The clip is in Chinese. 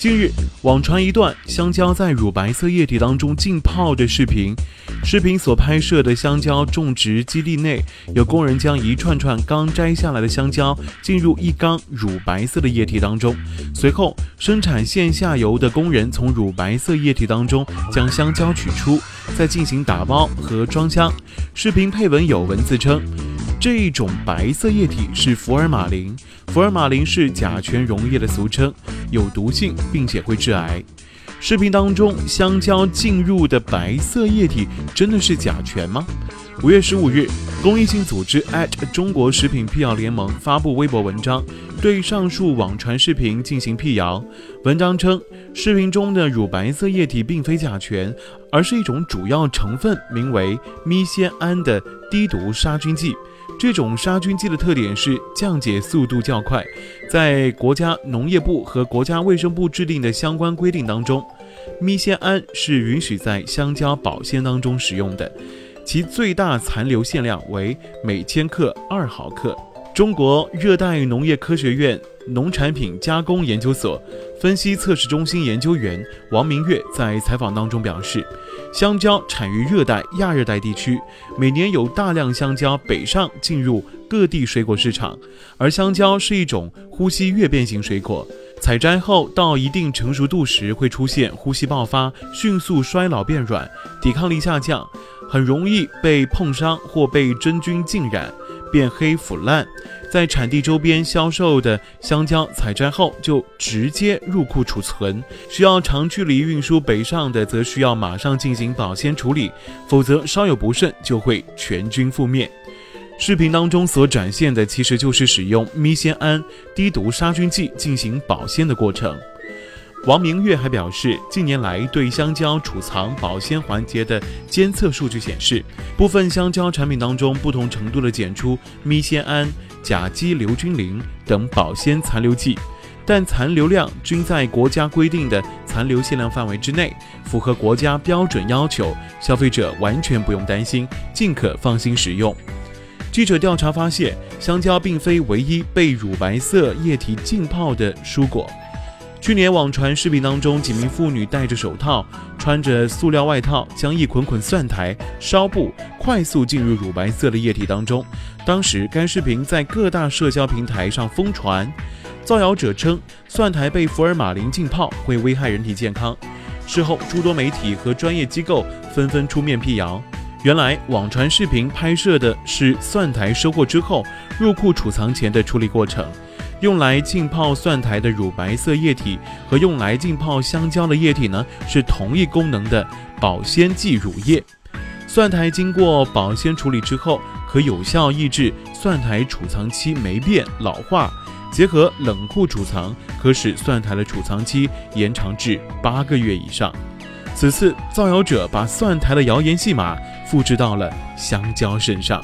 近日，网传一段香蕉在乳白色液体当中浸泡的视频。视频所拍摄的香蕉种植基地内，有工人将一串串刚摘下来的香蕉进入一缸乳白色的液体当中，随后生产线下游的工人从乳白色液体当中将香蕉取出，再进行打包和装箱。视频配文有文字称。这一种白色液体是福尔马林，福尔马林是甲醛溶液的俗称，有毒性，并且会致癌。视频当中香蕉浸入的白色液体真的是甲醛吗？五月十五日，公益性组织中国食品辟谣联盟发布微博文章，对上述网传视频进行辟谣。文章称，视频中的乳白色液体并非甲醛，而是一种主要成分名为咪酰胺的低毒杀菌剂。这种杀菌剂的特点是降解速度较快，在国家农业部和国家卫生部制定的相关规定当中，咪酰胺是允许在香蕉保鲜当中使用的，其最大残留限量为每千克二毫克。中国热带农业科学院农产品加工研究所分析测试中心研究员王明月在采访当中表示。香蕉产于热带、亚热带地区，每年有大量香蕉北上进入各地水果市场。而香蕉是一种呼吸跃变型水果，采摘后到一定成熟度时会出现呼吸爆发、迅速衰老变软、抵抗力下降，很容易被碰伤或被真菌浸染。变黑腐烂，在产地周边销售的香蕉采摘后就直接入库储存，需要长距离运输北上的则需要马上进行保鲜处理，否则稍有不慎就会全军覆灭。视频当中所展现的其实就是使用咪酰胺低毒杀菌剂进行保鲜的过程。王明月还表示，近年来对香蕉储藏保鲜环节的监测数据显示，部分香蕉产品当中不同程度的检出咪酰胺、甲基硫菌灵等保鲜残留剂，但残留量均在国家规定的残留限量范围之内，符合国家标准要求，消费者完全不用担心，尽可放心使用。记者调查发现，香蕉并非唯一被乳白色液体浸泡的蔬果。去年网传视频当中，几名妇女戴着手套，穿着塑料外套，将一捆捆蒜苔、烧布快速进入乳白色的液体当中。当时该视频在各大社交平台上疯传，造谣者称蒜苔被福尔马林浸泡会危害人体健康。事后，诸多媒体和专业机构纷纷出面辟谣。原来，网传视频拍摄的是蒜苔收获之后入库储藏前的处理过程。用来浸泡蒜苔的乳白色液体和用来浸泡香蕉的液体呢，是同一功能的保鲜剂乳液。蒜苔经过保鲜处理之后，可有效抑制蒜苔储藏期霉变老化。结合冷库储藏，可使蒜苔的储藏期延长至八个月以上。此次造谣者把蒜苔的谣言戏码复制到了香蕉身上。